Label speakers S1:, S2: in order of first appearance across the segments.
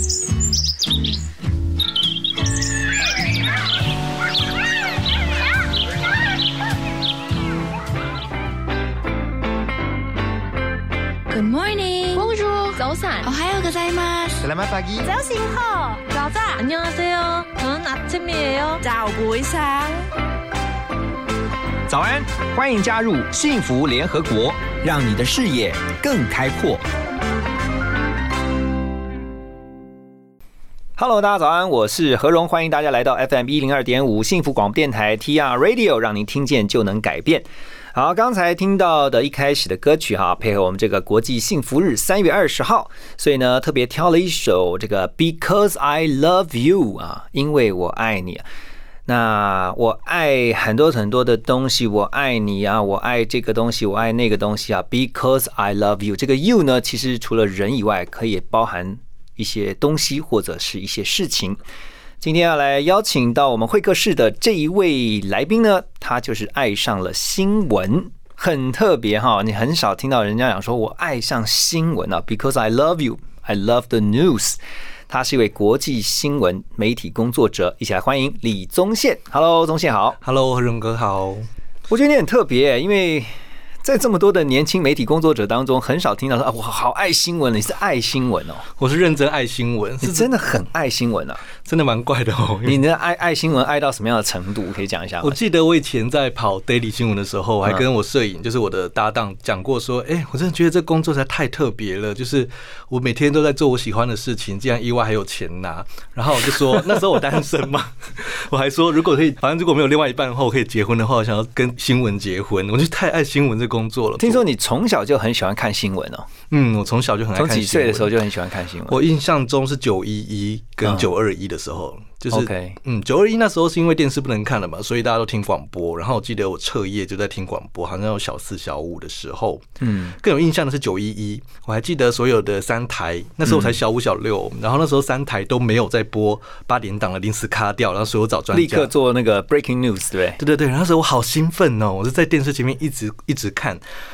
S1: Good morning.
S2: Bonjour. 早安.
S1: 오하요 고자이마스.
S3: Selamat pagi.
S2: 早醒好. 자자. 안녕하세요. 저는 아침이에요.
S1: 早不一상
S3: 早安，欢迎加入幸福联合国，让你的视野更开阔。 Hello，大家早安，我是何荣，欢迎大家来到 FM 一零二点五幸福广播电台 TR Radio，让您听见就能改变。好，刚才听到的一开始的歌曲哈，配合我们这个国际幸福日三月二十号，所以呢特别挑了一首这个 Because I Love You 啊，因为我爱你。那我爱很多很多的东西，我爱你啊，我爱这个东西，我爱那个东西啊。Because I love you，这个 you 呢，其实除了人以外，可以包含一些东西或者是一些事情。今天要来邀请到我们会客室的这一位来宾呢，他就是爱上了新闻，很特别哈，你很少听到人家讲说我爱上新闻啊。Because I love you，I love the news。他是一位国际新闻媒体工作者，一起来欢迎李宗宪。Hello，宗宪好。
S4: Hello，何荣哥好。
S3: 我觉得你很特别，因为在这么多的年轻媒体工作者当中，很少听到说啊，我好爱新闻，你是爱新闻哦，
S4: 我是认真爱新闻，
S3: 你
S4: 是
S3: 真的很爱新闻啊。
S4: 真的蛮怪的哦。
S3: 你的爱爱新闻爱到什么样的程度？可以讲一下吗
S4: 我？记得我以前在跑 daily 新闻的时候，我还跟我摄影，就是我的搭档讲过说，哎、我真的觉得这工作实在太特别了，就是我每天都在做我喜欢的事情，竟然意外还有钱拿。然后我就说，那时候我单身嘛，我还说如果可以，反正如果没有另外一半的话，我可以结婚的话，我想要跟新闻结婚。我就太爱新闻这工作了。
S3: 听说你从小就很喜欢看新闻哦，
S4: 嗯，我从小就很爱
S3: 从
S4: 看
S3: 几岁的时候就很喜欢看新闻。
S4: 我印象中是九一一跟
S3: 嗯
S4: 九二一的时候，就是嗯，九二一那时候是因为电视不能看了嘛，所以大家都听广播。然后我记得我彻夜就在听广播，好像有小四小五的时候。
S3: 嗯，
S4: 更有印象的是九一一，我还记得所有的三台，那时候我才小五小六，然后那时候三台都没有在播八点档的临时卡掉，然后所有找专家
S3: 立刻做那个 breaking news，对对？
S4: 对对对，然后那时候我好兴奋哦，我是在电视前面一直一直看，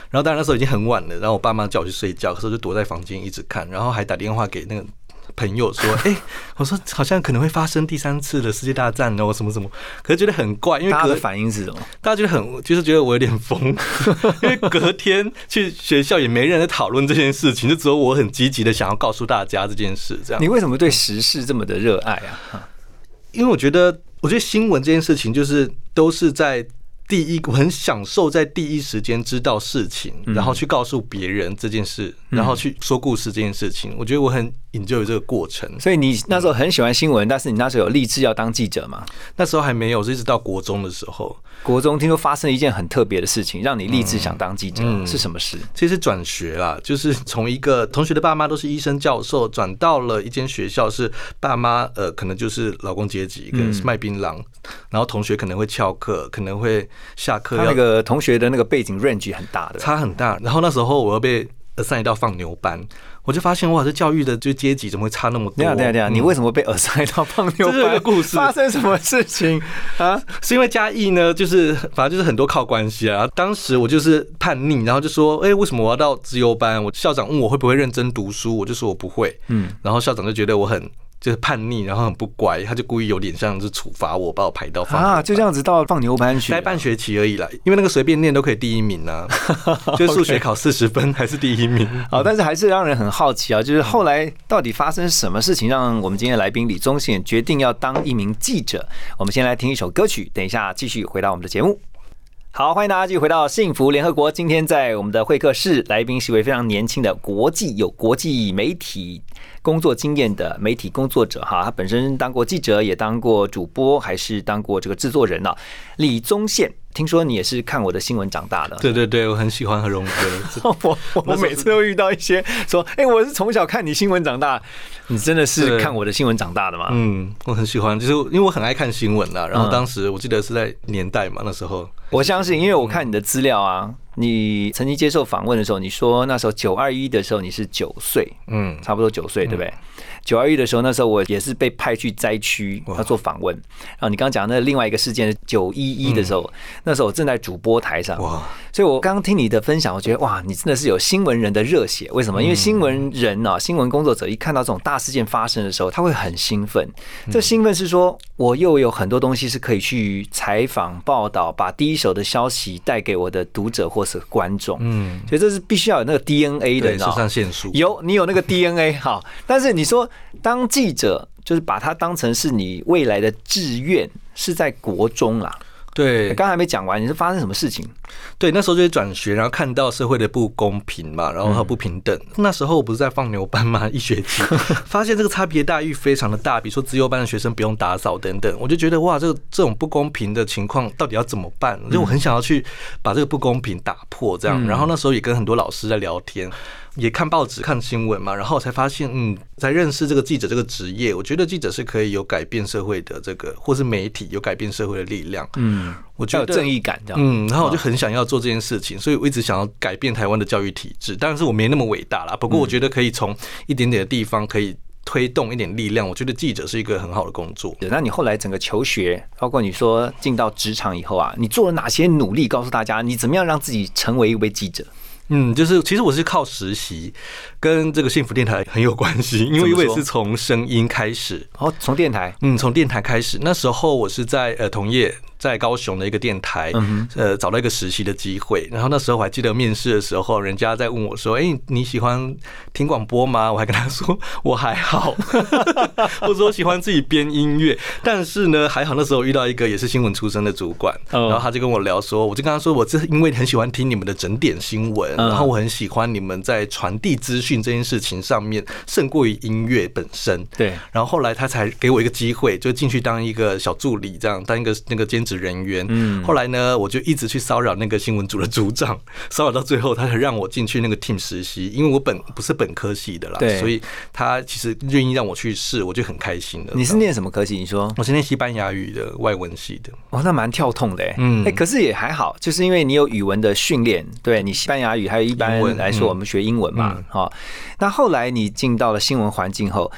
S4: 然后当然那时候已经很晚了，然后我爸妈叫我去睡觉，可是我就躲在房间一直看，然后还打电话给那个朋友说，哎、我说好像可能会发生第三次的世界大战哦，什么什么，可是觉得很怪，因为隔
S3: 大家的反应是什么？
S4: 大家觉得很就是觉得我有点疯，因为隔天去学校也没人在讨论这件事情，就只有我很积极的想要告诉大家这件事，这样
S3: 你。为什么对时事这么的热爱啊？
S4: 因为我觉得，我觉得新闻这件事情就是都是在第一，我很享受在第一时间知道事情，然后去告诉别人这件事，然后去说故事这件事情。我觉得我很 enjoy 这个过程。
S3: 所以你那时候很喜欢新闻，但是你那时候有立志要当记者吗？
S4: 那时候还没有，是一直到国中的时候，
S3: 国中听说发生了一件很特别的事情，让你立志想当记者，
S4: 嗯
S3: 是什么事？
S4: 其实转学啦，就是从一个同学的爸妈都是医生教授，转到了一间学校，是爸妈呃可能就是劳工阶级，可能是卖槟榔，然后同学可能会翘课，可能会下课
S3: 他那个同学的那个背景 range 很大的，
S4: 差很大。然后那时候我又被 assign 到放牛班，我就发现哇，这教育的就阶级怎么会差那么多？
S3: 对啊对啊对啊，
S4: 嗯
S3: 你为什么被耳塞到放牛
S4: 这是？个故事
S3: 发生什么事情啊？
S4: 是因为嘉义呢，就是反正就是很多靠关系啊。当时我就是叛逆，然后就说，哎、为什么我要到资优班？我校长问我会不会认真读书，我就说我不会。
S3: 嗯，
S4: 然后校长就觉得我很就是叛逆，然后很不乖，他就故意有点像是处罚我，把我排到放
S3: 啊，就这样子到放牛班去啊，
S4: 待半学期而已啦，因为那个随便念都可以第一名啊，就是数学考四十分还是第一名。
S3: 好，但是还是让人很好奇啊，就是后来到底发生什么事情，让我们今天的来宾李宗宪决定要当一名记者？我们先来听一首歌曲，等一下继续回到我们的节目。好，欢迎大家继续回到幸福联合国。今天在我们的会客室，来宾是一位非常年轻的国际有国际媒体工作经验的媒体工作者哈，他本身当过记者，也当过主播，还是当过这个制作人呢。李宗宪，听说你也是看我的新闻长大的，
S4: 对对对，我很喜欢何荣哥。
S3: 我我每次都遇到一些说，哎、我是从小看你新闻长大，你真的是看我的新闻长大的吗？
S4: 嗯，我很喜欢，就是因为我很爱看新闻啦。然后
S3: 嗯
S4: 当时我记得是在年代嘛，那时候
S3: 我相信，因为我看你的资料啊，你曾经接受访问的时候，你说那时候九二一的时候你是九岁，
S4: 嗯，
S3: 差不多九岁，对不对？九二一的时候，那时候我也是被派去灾区要做访问。然后你刚刚讲那另外一个事件九一一的时候，那时候我正在主播台上，
S4: 哇，
S3: 所以我刚刚听你的分享，我觉得哇，你真的是有新闻人的热血。为什么？因为新闻人啊、新闻工作者一看到这种大事件发生的时候，他会很兴奋。这兴奋是说我又有很多东西是可以去采访、报道，把第一手的消息带给我的读者或是观众。
S4: 嗯，
S3: 所以这是必须要有那个 DNA 的，你知道吗
S4: 肾上腺素，
S3: 有你有那个 DNA 好，但是你说当记者就是把它当成是你未来的志愿，是在国中啦。
S4: 对，
S3: 刚还没讲完，你是发生什么事情？
S4: 对，那时候就是转学，然后看到社会的不公平嘛，然后和不平等。那时候我不是在放牛班吗？一学期 发现这个差别待遇非常的大，比如说自由班的学生不用打扫等等，我就觉得哇，这个这种不公平的情况到底要怎么办？就我很想要去把这个不公平打破，这样。然后那时候也跟很多老师在聊天。也看报纸、看新闻嘛，然后才发现，嗯，才认识这个记者这个职业。我觉得记者是可以有改变社会的这个，或是媒体有改变社会的力量。
S3: 嗯，
S4: 我觉得
S3: 有正义感这样。
S4: 嗯，然后我就很想要做这件事情，所以我一直想要改变台湾的教育体制。当然是我没那么伟大啦，不过我觉得可以从一点点的地方可以推动一点力量。我觉得记者是一个很好的工作。
S3: 那你后来整个求学，包括你说进到职场以后啊，你做了哪些努力？告诉大家，你怎么样让自己成为一位记者？
S4: 嗯，就是其实我是靠实习，跟这个幸福电台很有关系，因为我也是从声音开始，
S3: 哦，从电台，
S4: 嗯，从电台开始，那时候我是在呃同业。在高雄的一个电台，呃，找到一个实习的机会。然后那时候我还记得面试的时候，人家在问我说：“哎，你喜欢听广播吗？”我还跟他说：“ 我还好。”我说：“喜欢自己编音乐。”但是呢，还好那时候遇到一个也是新闻出身的主管，然后他就跟我聊说：“我就跟他说，我这因为很喜欢听你们的整点新闻，然后我很喜欢你们在传递资讯这件事情上面胜过于音乐本身。”
S3: 对。
S4: 然后后来他才给我一个机会，就进去当一个小助理，这样当一个那个兼。职人员，嗯，后来呢，我就一直去骚扰那个新闻组的组长，骚扰到最后，他才让我进去那个 team 实习，因为我本不是本科系的啦，
S3: 对，
S4: 所以他其实愿意让我去试，我就很开心了。
S3: 你是念什么科系？你说
S4: 我是念西班牙语的外文系的，
S3: 哦，那蛮跳痛的，嗯，哎，可是也还好，就是因为你有语文的训练，对你西班牙语，还有一般来说我们学英文嘛，好，那后来你进到了新闻环境后。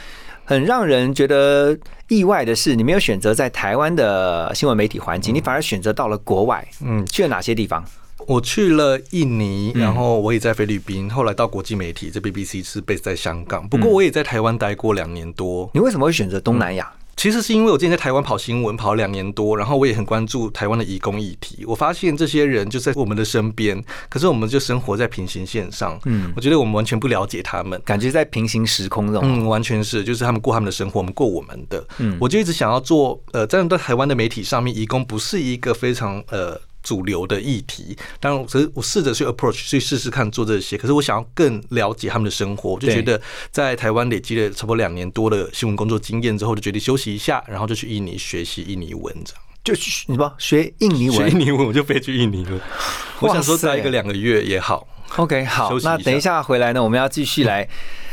S3: 很让人觉得意外的是，你没有选择在台湾的新闻媒体环境，你反而选择到了国外。嗯，去了哪些地方？
S4: 我去了印尼，然后我也在菲律宾，后来到国际媒体，这 BBC 是 base 在香港。不过我也在台湾待过两年多。
S3: 你为什么会选择东南亚？
S4: 其实是因为我之前在台湾跑新闻跑两年多，然后我也很关注台湾的移工议题。我发现这些人就在我们的身边，可是我们就生活在平行线上。嗯，我觉得我们完全不了解他们，
S3: 感觉在平行时空这种。
S4: 嗯，完全是，就是他们过他们的生活，我们过我们的。嗯，我就一直想要做，呃，在在台湾的媒体上面，移工不是一个非常呃。主流的议题，当然，只是我试着去 approach 去试试看做这些。可是我想要更了解他们的生活，我就觉得在台湾累积了差不多两年多的新闻工作经验之后，就决定休息一下，然后就去印尼学习印尼文，这样。
S3: 就去你不学印尼文？
S4: 学印尼文我就飞去印尼了。我想说待一个两个月也好。
S3: OK，好，那等一下回来呢，我们要继续来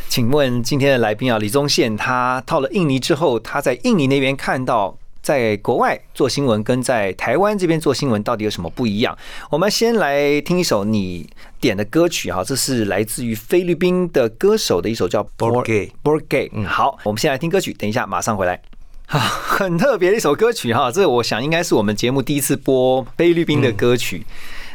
S3: 请问今天的来宾啊，李宗宪，他到了印尼之后，他在印尼那边看到。在国外做新闻跟在台湾这边做新闻到底有什么不一样？我们先来听一首你点的歌曲哈，这是来自于菲律宾的歌手的一首叫《
S4: Borgay》
S3: ，Borgay。嗯，好，我们先来听歌曲，等一下马上回来。啊，很特别的一首歌曲哈，这我想应该是我们节目第一次播菲律宾的歌曲。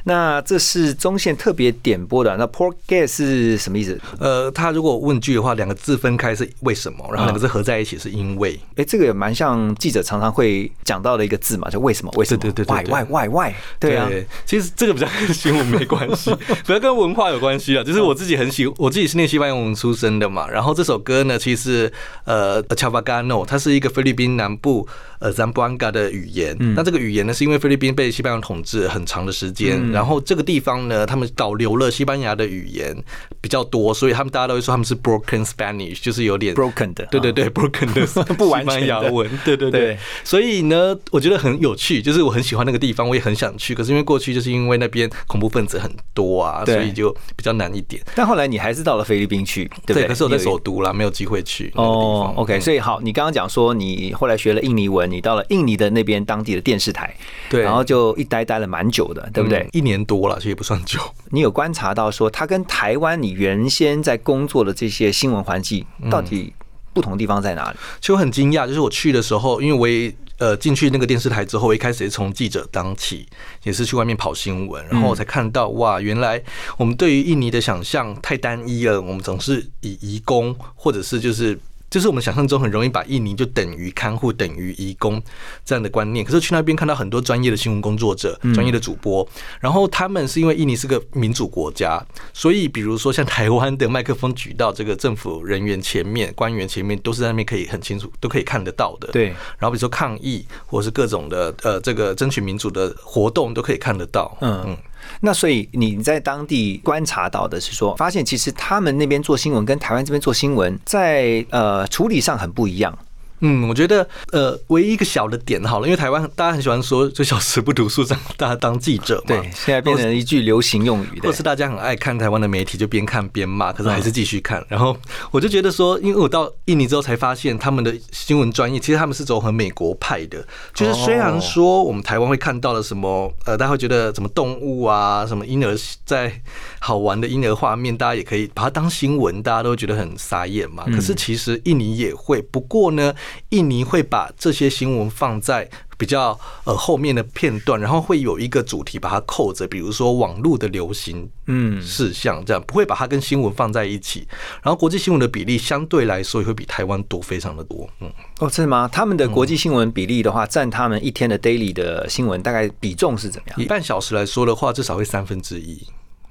S3: 那这是中线特别点播的。那 gas 是什么意思？
S4: 呃，他如果问句的话，两个字分开是为什么，然后两个字合在一起是因为。
S3: 哎，这个也蛮像记者常常会讲到的一个字嘛，就为什么？为什么？
S4: 对对对
S3: ，why why why why？对啊，
S4: 其实这个比较跟新闻没关系，比较跟文化有关系啊。就是我自己很喜，我自己是念西班牙文出身的嘛。然后这首歌呢，其实呃 c h a v a g a n o 它是一个菲律宾南部呃 Zamboanga 的语言。那这个语言呢，是因为菲律宾被西班牙统治很长的时间，然后这个地方。呢，他们保留了西班牙的语言比较多，所以他们大家都会说他们是 broken Spanish，就是有点
S3: broken 的，
S4: 对对对，broken 的
S3: 不完
S4: 全牙文，对对对。所以呢，我觉得很有趣，就是我很喜欢那个地方，我也很想去。可是因为过去就是因为那边恐怖分子很多啊，所以就比较难一点。
S3: 但后来你还是到了菲律宾去，对不对？
S4: 可是我在首都啦，没有机会去哦。
S3: OK，所以好，你刚刚讲说你后来学了印尼文，你到了印尼的那边当地的电视台，
S4: 对，
S3: 然后就一待待了蛮久的，对不对？
S4: 一一年多了，其实也不算久。
S3: 你有观察到说，它跟台湾你原先在工作的这些新闻环境到底不同地方在哪里？
S4: 其实我很惊讶，就是我去的时候，因为我也呃进去那个电视台之后，我一开始也是从记者当起，也是去外面跑新闻，然后我才看到哇，原来我们对于印尼的想象太单一了，我们总是以移工或者是就是。就是我们想象中很容易把印尼就等于看护、等于移工这样的观念，可是去那边看到很多专业的新闻工作者、专业的主播，然后他们是因为印尼是个民主国家，所以比如说像台湾的麦克风举到这个政府人员前面、官员前面，都是在那边可以很清楚、都可以看得到的。
S3: 对。
S4: 然后比如说抗议或是各种的呃这个争取民主的活动，都可以看得到。嗯嗯。
S3: 那所以你在当地观察到的是说，发现其实他们那边做新闻跟台湾这边做新闻在呃处理上很不一样。
S4: 嗯，我觉得呃，唯一一个小的点好了，因为台湾大家很喜欢说“就小时不读书，长大当记者”嘛，
S3: 对，现在变成一句流行用语。
S4: 或是大家很爱看台湾的媒体，就边看边骂，可是还是继续看。然后我就觉得说，因为我到印尼之后才发现，他们的新闻专业其实他们是走很美国派的。就是虽然说我们台湾会看到了什么，呃，大家会觉得什么动物啊，什么婴儿在好玩的婴儿画面，大家也可以把它当新闻，大家都会觉得很傻眼嘛。可是其实印尼也会，不过呢。印尼会把这些新闻放在比较呃后面的片段，然后会有一个主题把它扣着，比如说网络的流行嗯事项这样，不会把它跟新闻放在一起。然后国际新闻的比例相对来说也会比台湾多非常的多。嗯，
S3: 哦，真的吗？他们的国际新闻比例的话，占他们一天的 daily 的新闻大概比重是怎么样？
S4: 以半小时来说的话，至少会三分之一。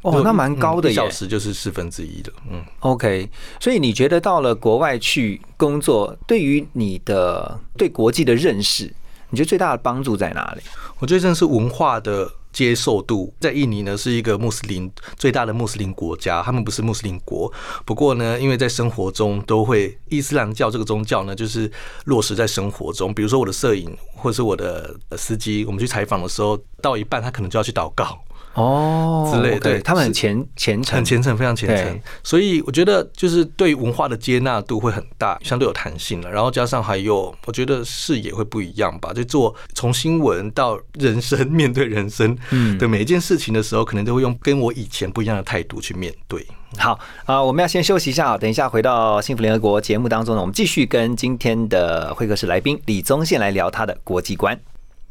S3: 哦，那蛮高的耶，
S4: 一小时就是四分之一的。嗯
S3: ，OK。所以你觉得到了国外去工作，对于你的对国际的认识，你觉得最大的帮助在哪里？
S4: 我觉得真的是文化的接受度。在印尼呢，是一个穆斯林最大的穆斯林国家，他们不是穆斯林国，不过呢，因为在生活中都会伊斯兰教这个宗教呢，就是落实在生活中。比如说我的摄影或者是我的司机，我们去采访的时候，到一半他可能就要去祷告。
S3: 哦，
S4: 之类的，
S3: 对他们很虔虔诚，
S4: 很虔诚，非常虔诚。所以我觉得就是对文化的接纳度会很大，相对有弹性了。然后加上还有，我觉得视野会不一样吧。就做从新闻到人生，面对人生的每一件事情的时候，可能都会用跟我以前不一样的态度去面对。
S3: 好啊，我们要先休息一下啊，等一下回到幸福联合国节目当中呢，我们继续跟今天的会客室来宾李宗宪来聊他的国际观。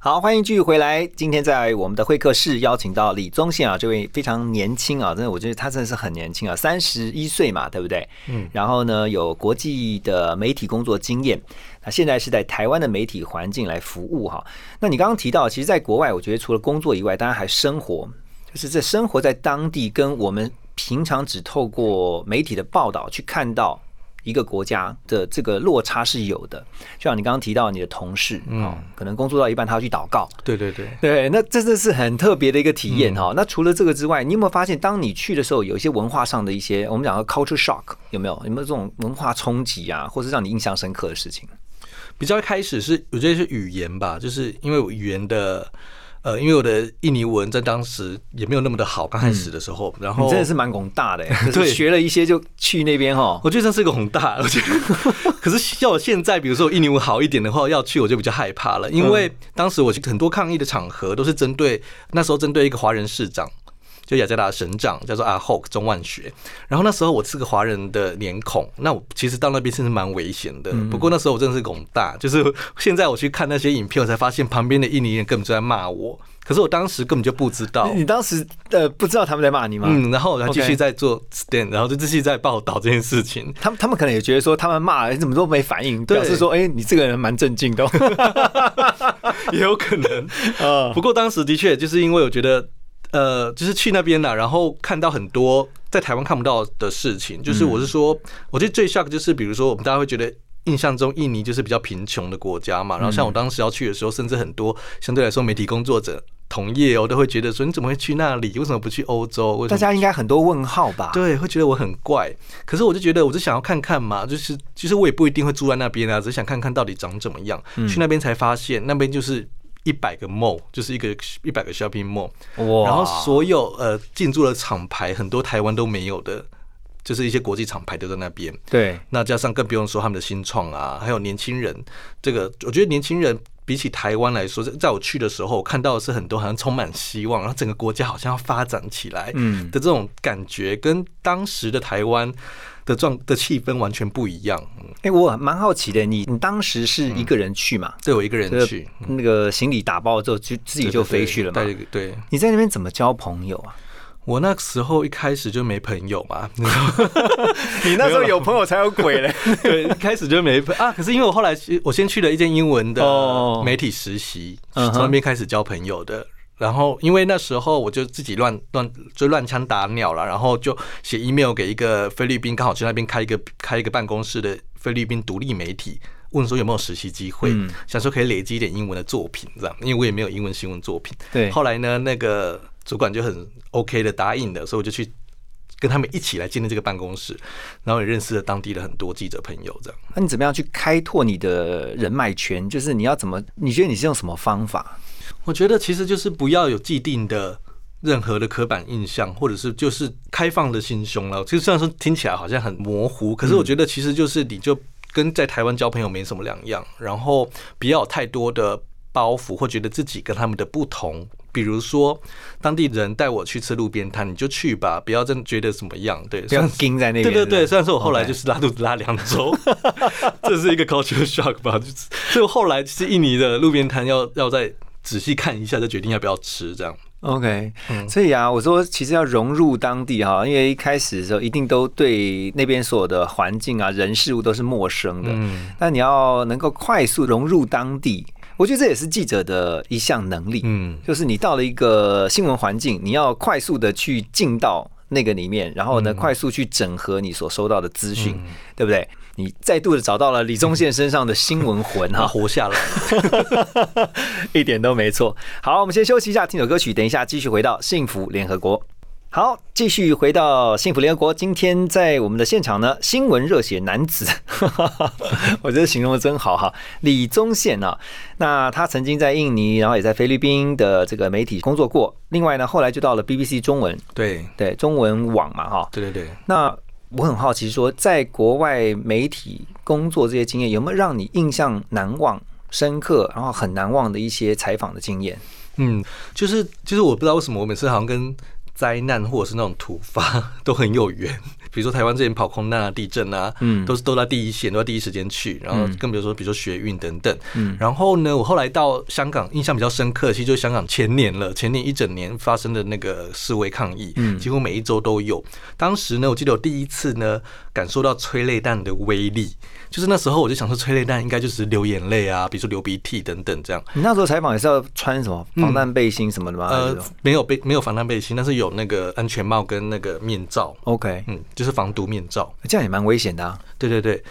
S3: 好，欢迎继续回来。今天在我们的会客室邀请到李宗宪啊，这位非常年轻啊，真的，我觉得他真的是很年轻啊，三十一岁嘛，对不对？嗯。然后呢，有国际的媒体工作经验，那现在是在台湾的媒体环境来服务哈。那你刚刚提到，其实，在国外，我觉得除了工作以外，当然还生活，就是这生活在当地，跟我们平常只透过媒体的报道去看到。一个国家的这个落差是有的，就像你刚刚提到你的同事，嗯，可能工作到一半他要去祷告，
S4: 对对对，
S3: 对，那真的是很特别的一个体验哈。那除了这个之外，你有没有发现，当你去的时候，有一些文化上的一些，我们讲的 culture shock 有没有？有没有这种文化冲击啊，或是让你印象深刻的事情？
S4: 比较一开始是我觉得是语言吧，就是因为语言的。呃，因为我的印尼文在当时也没有那么的好，刚开始的时候，然后
S3: 真的是蛮宏大的，对，学了一些就去那边哈。
S4: 我觉得这是一个宏大，我觉得。可是要我现在，比如说印尼文好一点的话，要去我就比较害怕了，因为当时我去很多抗议的场合都是针对那时候针对一个华人市长。就雅加达省长叫做阿 Hoke 钟万学，然后那时候我是个华人的脸孔，那我其实到那边其实蛮危险的。不过那时候我真的是拱大，就是现在我去看那些影片，我才发现旁边的印尼人根本就在骂我，可是我当时根本就不知道。
S3: 你当时呃不知道他们在骂你吗？
S4: 嗯，然后我还继续在做 stand，然后就继续在报道这件事情。
S3: 他们他们可能也觉得说他们骂你怎么都没反应，表示说哎你这个人蛮镇静的，
S4: 也有可能 啊。不过当时的确就是因为我觉得。呃，就是去那边了，然后看到很多在台湾看不到的事情。就是我是说，我觉得最 shock 就是，比如说我们大家会觉得印象中印尼就是比较贫穷的国家嘛。然后像我当时要去的时候，甚至很多相对来说媒体工作者同业哦，都会觉得说你怎么会去那里？为什么不去欧洲？
S3: 大家应该很多问号吧？
S4: 对，会觉得我很怪。可是我就觉得，我就想要看看嘛，就是其实我也不一定会住在那边啊，只想看看到底长怎么样。去那边才发现，那边就是。一百个 mall 就是一个一百个 shopping mall，哇！然后所有呃进驻的厂牌很多台湾都没有的，就是一些国际厂牌都在那边。
S3: 对，
S4: 那加上更不用说他们的新创啊，还有年轻人，这个我觉得年轻人比起台湾来说，在在我去的时候，我看到的是很多好像充满希望，然后整个国家好像要发展起来，
S3: 嗯
S4: 的这种感觉，跟当时的台湾的状的气氛完全不一样。嗯，
S3: 哎，我蛮好奇的，你你当时是一个人去嘛？
S4: 对我一个人去，
S3: 那个行李打包之后，就自己就飞去了嘛？
S4: 对对对，
S3: 你在那边怎么交朋友啊？
S4: 我那时候一开始就没朋友嘛，
S3: 你那时候有朋友才有鬼嘞。
S4: 对，一开始就没朋啊。可是因为我后来去我先去了一间英文
S3: 哦
S4: 的媒体实习，从那边开始交朋友的。然后因为那时候我就自己乱乱就乱枪打鸟了，然后就写 email 给一个菲律宾刚好去那边开一个开一个办公室的菲律宾独立媒体。问说有没有实习机会，
S3: 嗯
S4: 想说可以累积一点英文的作品，这样，因为我也没有英文新闻作品。
S3: 对
S4: 后来呢，那个主管就很 OK 的答应的，所以我就去跟他们一起来建立这个办公室，然后也认识了当地的很多记者朋友，这样。
S3: 那你怎么样去开拓你的人脉圈？就是你要怎么？你觉得你是用什么方法？
S4: 我觉得其实就是不要有既定的任何的刻板印象，或者是就是开放的心胸了。其实虽然说听起来好像很模糊，可是我觉得其实就是你就跟在台湾交朋友没什么两样，然后不要有太多的包袱，或觉得自己跟他们的不同。比如说，当地人带我去吃路边摊，你就去吧，不要真的觉得怎么样。对，
S3: 不要盯在那边。
S4: 对对对，虽然说我后来就是拉肚子拉两周，这是一个 culture shock 吧。就是，所以后来其实印尼的路边摊要要再仔细看一下，再决定要不要吃这样。
S3: OK，、所
S4: 嗯
S3: 以啊，我说其实要融入当地哈，因为一开始的时候一定都对那边所有的环境啊、人事物都是陌生的。
S4: 嗯
S3: 那你要能够快速融入当地，我觉得这也是记者的一项能力。
S4: 嗯，
S3: 就是你到了一个新闻环境，你要快速的去进到那个里面，然后呢，快速去整合你所收到的资讯，对不对？你再度的找到了李宗宪身上的新闻魂
S4: 他
S3: 哈，
S4: 活下来。
S3: 一点都没错。好，我们先休息一下，听首歌曲，等一下继续回到幸福联合国。好，继续回到幸福联合国。今天在我们的现场呢，新闻热血男子，我觉得形容的真好哈。李宗宪啊，那他曾经在印尼，然后也在菲律宾的这个媒体工作过。另外呢，后来就到了 BBC 中文，
S4: 对
S3: 对中文网嘛哈。
S4: 对对对，
S3: 那我很好奇说，在国外媒体工作这些经验，有没有让你印象难忘、深刻，然后很难忘的一些采访的经验？
S4: 嗯，就是就是我不知道为什么我每次好像跟灾难或者是那种突发 都很有缘。比如说台湾之前跑空难啊、地震啊，
S3: 嗯
S4: 都是都在第一线，都在第一时间去。然后更比如说，比如说学运等等。
S3: 嗯
S4: 然后呢，我后来到香港，印象比较深刻，其实就是香港前年了，前年一整年发生的那个示威抗议，
S3: 嗯
S4: 几乎每一周都有。当时呢，我记得我第一次呢感受到催泪弹的威力，就是那时候我就想说，催泪弹应该就是流眼泪啊，比如说流鼻涕等等这样。
S3: 你那时候采访也是要穿什么防弹背心什么的吗？
S4: 呃，没有背没有防弹背心，但是有那个安全帽跟那个面罩
S3: ，OK，
S4: 嗯，就是防毒面罩。
S3: 这样也蛮危险的啊。
S4: 对对对，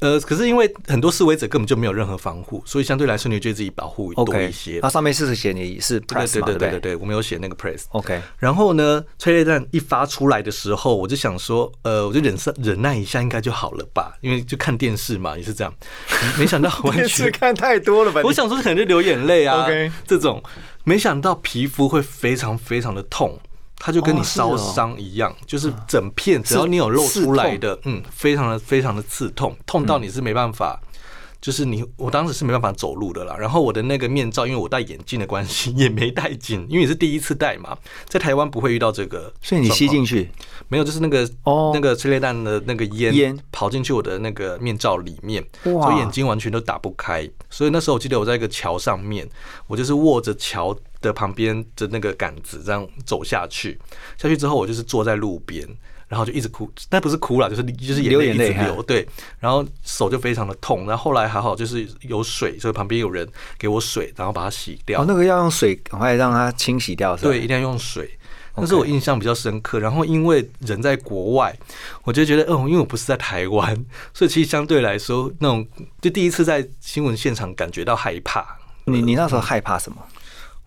S4: 呃，可是因为很多示威者根本就没有任何防护，所以相对来说你会觉得自己保护多一些。
S3: 它上面是写你是
S4: 对
S3: press 嘛，
S4: 对对
S3: 不
S4: 对对对，我没有写那个 press。
S3: OK，
S4: 然后呢，催泪弹一发出来的时候，我就想说，呃，我就忍受忍耐一下，应该就好了吧？因为就看电视嘛，也是这样。没想到完
S3: 电视
S4: 全，
S3: 看太多了吧？
S4: 我想说可能就流眼泪啊
S3: OK
S4: 这种，没想到皮肤会非常非常的痛。它就跟你烧
S3: 哦是哦。
S4: 伤一样，就是整片，只要你有露出来的，嗯，非常的非常的刺痛，痛到你是没办法，就是你，我当时是没办法走路的啦。然后我的那个面罩，因为我戴眼镜的关系，也没戴紧，因为也是第一次戴嘛，在台湾不会遇到这个，
S3: 所以你吸进去，
S4: 没有，就是那个
S3: 哦。
S4: 那个催泪弹的那个烟
S3: 烟。
S4: 跑进去我的那个面罩里面，所以眼睛完全都打不开。所以那时候我记得我在一个桥上面，我就是握着桥的旁边的那个杆子这样走下去，下去之后我就是坐在路边。然后就一直哭，但不是哭了，就是就是眼泪一直
S3: 流
S4: 流，对，然后手就非常的痛，然后后来还好，就是有水，所以旁边有人给我水，然后把它洗掉。
S3: 哦，那个要用水赶快让它清洗掉，是吧？
S4: 对，一定要用水。那是我印象比较深刻。然后因为人在国外，我就觉得，哦，因为我不是在台湾，所以其实相对来说，那种就第一次在新闻现场感觉到害怕。
S3: 你你那时候害怕什么？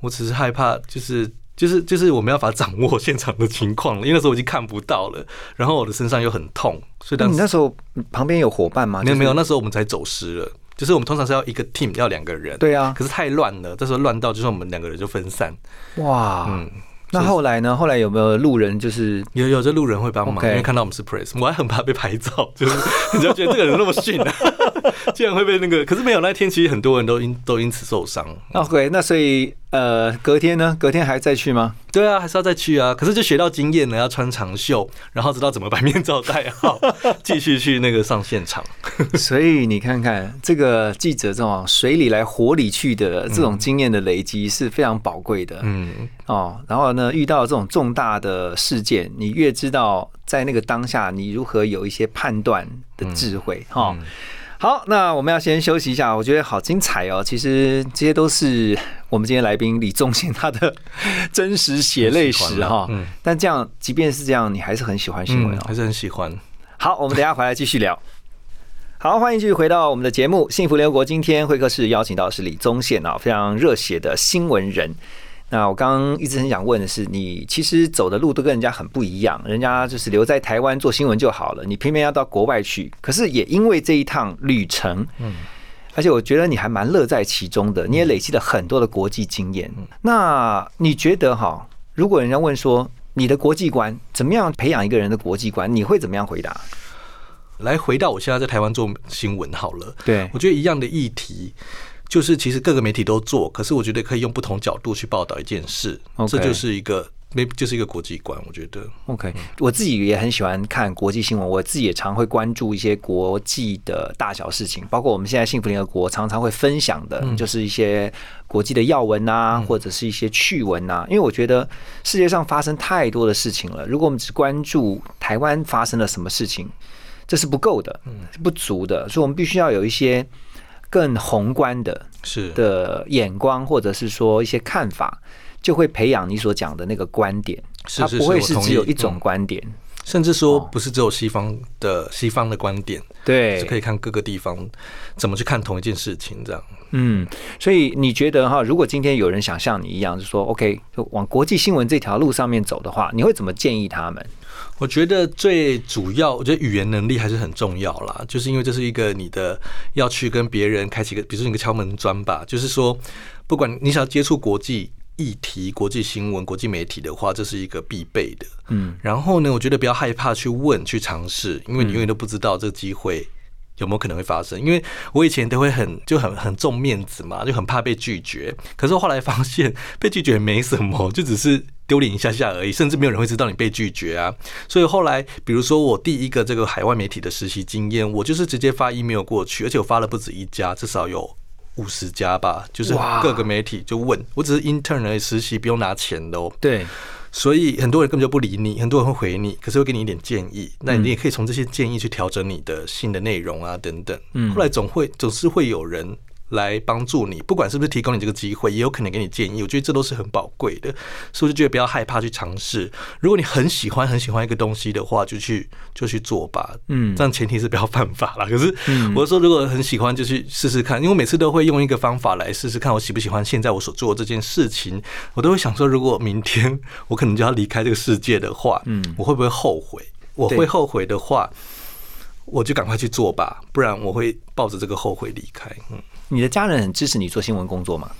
S4: 我只是害怕，就是就是就是我没办法掌握现场的情况了，因为那时候我已经看不到了，然后我的身上又很痛，所以当时
S3: 那你那时候旁边有伙伴吗？就是
S4: 没有没有，那时候我们才走失了。就是我们通常是要一个 team 要两个人，
S3: 对啊
S4: 可是太乱了，这时候乱到就是我们两个人就分散，
S3: 哇，
S4: 嗯，
S3: 那后来呢？后来有没有路人就是
S4: 有有这路人会帮忙因为看到我们是 press，我还很怕被拍照，就是 你就觉得这个人那么逊啊，竟然会被那个，可是没有那天其实很多人都因都因此受伤。
S3: OK？那所以呃，隔天呢？隔天还再去吗？
S4: 对啊，还是要再去啊。可是就学到经验了，要穿长袖，然后知道怎么把面罩戴好，继续去那个上现场。
S3: 所以你看看这个记者这种水里来火里去的这种经验的累积是非常宝贵的。
S4: 嗯，
S3: 哦，然后呢，遇到这种重大的事件，你越知道在那个当下你如何有一些判断的智慧哈。
S4: 嗯
S3: 好，那我们要先休息一下，我觉得好精彩哦。其实这些都是我们今天来宾李宗宪他的真实血泪史哈。
S4: 嗯
S3: 但这样，即便是这样，你还是很喜欢新闻哦。
S4: 嗯还是很喜欢。
S3: 好，我们等一下回来继续聊。好，欢迎继续回到我们的节目《幸福联合国》。今天会客室邀请到是李宗宪啊，非常热血的新闻人。那我刚刚一直很想问的是，你其实走的路都跟人家很不一样，人家就是留在台湾做新闻就好了，你偏偏要到国外去。可是也因为这一趟旅程，嗯，而且我觉得你还蛮乐在其中的，你也累积了很多的国际经验。那你觉得哈，如果人家问说你的国际观怎么样培养一个人的国际观，你会怎么样回答？
S4: 来回到我现在在台湾做新闻好了，
S3: 对
S4: 我觉得一样的议题。就是其实各个媒体都做，可是我觉得可以用不同角度去报道一件事这就是一个没就是一个国际观，我觉得。
S3: OK，我自己也很喜欢看国际新闻，我自己也常会关注一些国际的大小事情，包括我们现在幸福联合国常常会分享的，就是一些国际的要闻啊，或者是一些趣闻啊。因为我觉得世界上发生太多的事情了，如果我们只关注台湾发生了什么事情，这是不够的，是不足的，所以我们必须要有一些更宏观的
S4: 是
S3: 的眼光，或者是说一些看法，就会培养你所讲的那个观点。它
S4: 是是
S3: 不会是只有一种
S4: 嗯
S3: 观点。
S4: 甚至说
S3: 哦
S4: 不是只有西方的西方的观点，
S3: 对
S4: 是可以看各个地方怎么去看同一件事情，这样。
S3: 嗯，所以你觉得哈，如果今天有人想像你一样，就说 OK，就往国际新闻这条路上面走的话，你会怎么建议他们？
S4: 我觉得最主要，我觉得语言能力还是很重要啦，就是因为这是一个你的要去跟别人开启一个，比如说你个敲门砖吧，就是说，不管你想要接触国际议题、国际新闻、国际媒体的话，这是一个必备的。
S3: 嗯，
S4: 然后呢，我觉得不要害怕去问、去尝试，因为你永远都不知道这个机会。有没有可能会发生？因为我以前都会很就很很重面子嘛，就很怕被拒绝。可是我后来发现被拒绝没什么，就只是丢脸一下下而已，甚至没有人会知道你被拒绝啊。所以后来，比如说我第一个这个海外媒体的实习经验，我就是直接发 email 过去，而且我发了不止一家，至少有五十家吧，就是各个媒体就问我，只是 intern 而已，实习不用拿钱的哦。
S3: 对，
S4: 所以很多人根本就不理你，很多人会回你，可是会给你一点建议。那你也可以从这些建议去调整你的新的内容啊，等等。
S3: 嗯
S4: 后来总会总是会有人来帮助你，不管是不是提供你这个机会，也有可能给你建议。我觉得这都是很宝贵的，所以我就觉得不要害怕去尝试。如果你很喜欢很喜欢一个东西的话，就去就去做吧。
S3: 嗯
S4: 这样前提是不要犯法啦。可是
S3: 嗯
S4: 我说，如果很喜欢，就去试试看。因为我每次都会用一个方法来试试看，我喜不喜欢现在我所做的这件事情。我都会想说，如果明天我可能就要离开这个世界的话，
S3: 嗯
S4: 我会不会后悔？我会后悔的话，我就赶快去做吧，不然我会抱着这个后悔离开。嗯，
S3: 你的家人很支持你做新闻工作吗？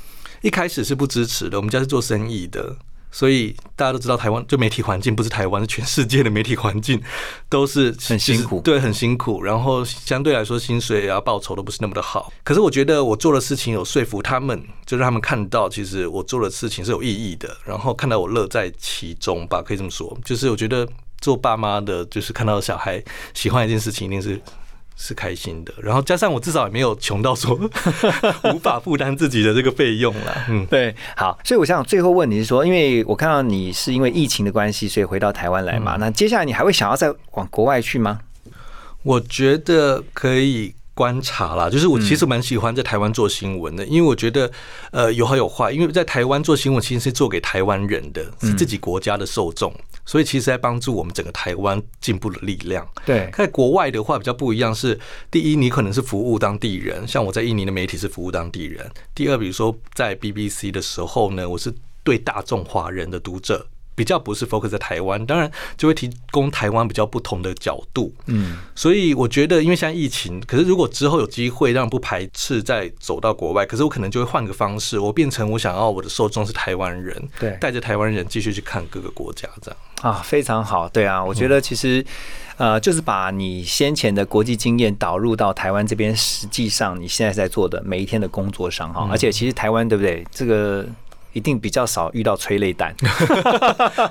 S4: 一开始是不支持的，我们家是做生意的。所以大家都知道，台湾就媒体环境不是台湾，是全世界的媒体环境都是
S3: 很辛苦
S4: 对，很辛苦。然后相对来说，薪水啊、报酬都不是那么的好。可是我觉得我做的事情有说服他们，就让他们看到，其实我做的事情是有意义的。然后看到我乐在其中吧，可以这么说。就是我觉得做爸妈的，就是看到小孩喜欢一件事情，一定是。是开心的，然后加上我至少也没有穷到说 无法负担自己的这个费用啦。嗯，
S3: 对，好，所以我想最后问你是说，因为我看到你是因为疫情的关系，所以回到台湾来嘛，那接下来你还会想要再往国外去吗？
S4: 我觉得可以观察啦，就是我其实蛮喜欢在台湾做新闻的，因为我觉得呃有好有坏，因为在台湾做新闻其实是做给台湾人的，是自己国家的受众，所以其实在帮助我们整个台湾进步的力量。
S3: 对，
S4: 在国外的话比较不一样是，第一你可能是服务当地人，像我在印尼的媒体是服务当地人；第二，比如说在 BBC 的时候呢，我是对大众华人的读者比较不是 focus 在台湾，当然就会提供台湾比较不同的角度。
S3: 嗯，
S4: 所以我觉得，因为现在疫情，可是如果之后有机会，让不排斥再走到国外，可是我可能就会换个方式，我变成我想要我的受众是台湾人，
S3: 对
S4: 带着台湾人继续去看各个国家，这样。
S3: 啊，非常好，对啊，我觉得其实，呃，就是把你先前的国际经验导入到台湾这边，实际上你现在在做的每一天的工作上哈，而且其实台湾对不对？这个一定比较少遇到催泪弹，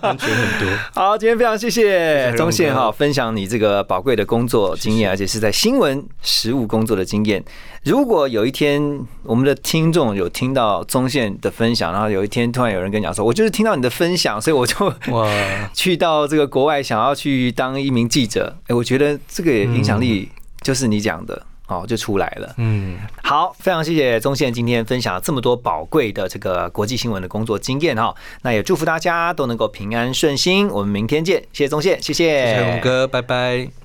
S4: 安全很多。
S3: 好，今天非常谢谢
S4: 谢
S3: 钟宪哈，分享你这个宝贵的工作经验，而且是在新闻实务工作的经验。如果有一天我们的听众有听到钟宪的分享，然后有一天突然有人跟你讲说，我就是听到你的分享，所以我就
S4: 哇，
S3: 去到这个国外，想要去当一名记者，哎，我觉得这个影响力就是你讲的。哦，就出来了。
S4: 嗯，
S3: 好，非常谢谢宗宪今天分享这么多宝贵的这个国际新闻的工作经验哈。那也祝福大家都能够平安顺心。我们明天见，谢谢宗宪，谢谢，
S4: 谢谢龙哥，拜拜。